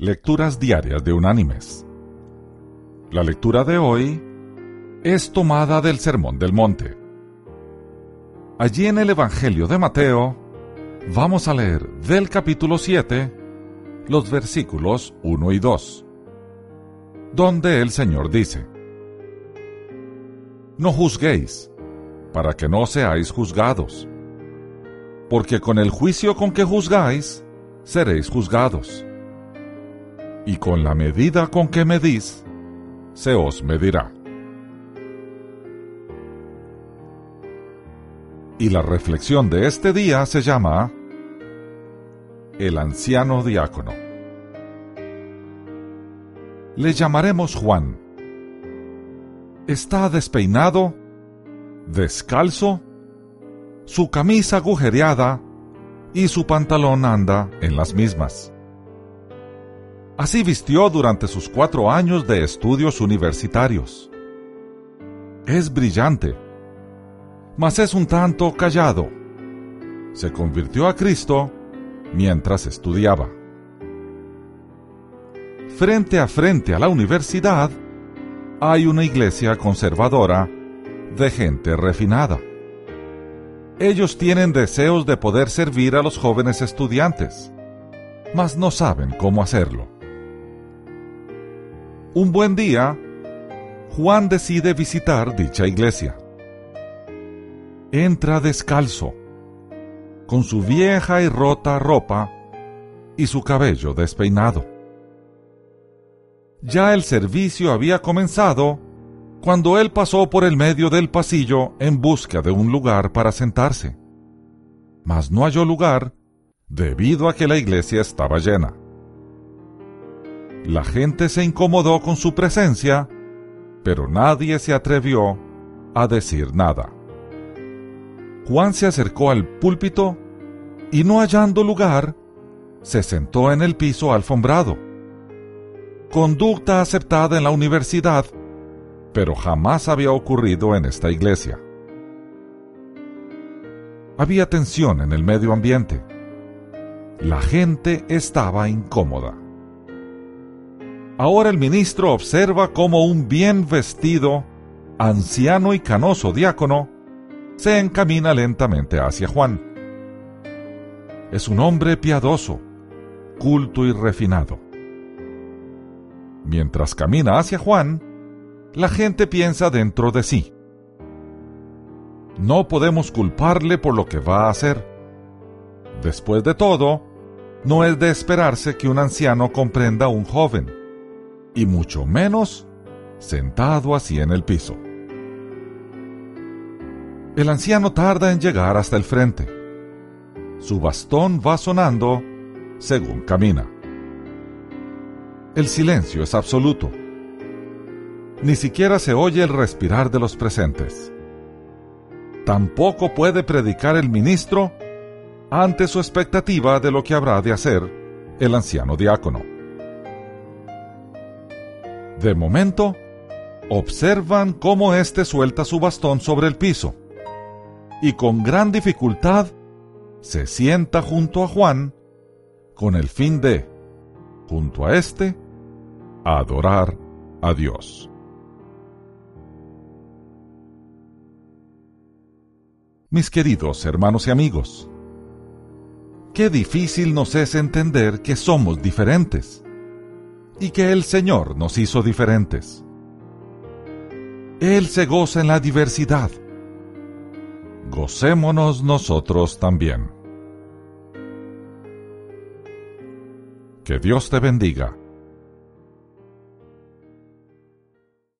Lecturas Diarias de Unánimes. La lectura de hoy es tomada del Sermón del Monte. Allí en el Evangelio de Mateo vamos a leer del capítulo 7 los versículos 1 y 2, donde el Señor dice, No juzguéis, para que no seáis juzgados, porque con el juicio con que juzgáis, seréis juzgados y con la medida con que medís, se os medirá. Y la reflexión de este día se llama El anciano diácono. Le llamaremos Juan. Está despeinado, descalzo, su camisa agujereada y su pantalón anda en las mismas. Así vistió durante sus cuatro años de estudios universitarios. Es brillante, mas es un tanto callado. Se convirtió a Cristo mientras estudiaba. Frente a frente a la universidad hay una iglesia conservadora de gente refinada. Ellos tienen deseos de poder servir a los jóvenes estudiantes, mas no saben cómo hacerlo. Un buen día, Juan decide visitar dicha iglesia. Entra descalzo, con su vieja y rota ropa y su cabello despeinado. Ya el servicio había comenzado cuando él pasó por el medio del pasillo en busca de un lugar para sentarse. Mas no halló lugar debido a que la iglesia estaba llena. La gente se incomodó con su presencia, pero nadie se atrevió a decir nada. Juan se acercó al púlpito y no hallando lugar, se sentó en el piso alfombrado. Conducta aceptada en la universidad, pero jamás había ocurrido en esta iglesia. Había tensión en el medio ambiente. La gente estaba incómoda. Ahora el ministro observa cómo un bien vestido, anciano y canoso diácono se encamina lentamente hacia Juan. Es un hombre piadoso, culto y refinado. Mientras camina hacia Juan, la gente piensa dentro de sí. No podemos culparle por lo que va a hacer. Después de todo, no es de esperarse que un anciano comprenda a un joven y mucho menos sentado así en el piso. El anciano tarda en llegar hasta el frente. Su bastón va sonando según camina. El silencio es absoluto. Ni siquiera se oye el respirar de los presentes. Tampoco puede predicar el ministro ante su expectativa de lo que habrá de hacer el anciano diácono. De momento, observan cómo éste suelta su bastón sobre el piso y con gran dificultad se sienta junto a Juan con el fin de, junto a éste, adorar a Dios. Mis queridos hermanos y amigos, qué difícil nos es entender que somos diferentes y que el Señor nos hizo diferentes. Él se goza en la diversidad. Gocémonos nosotros también. Que Dios te bendiga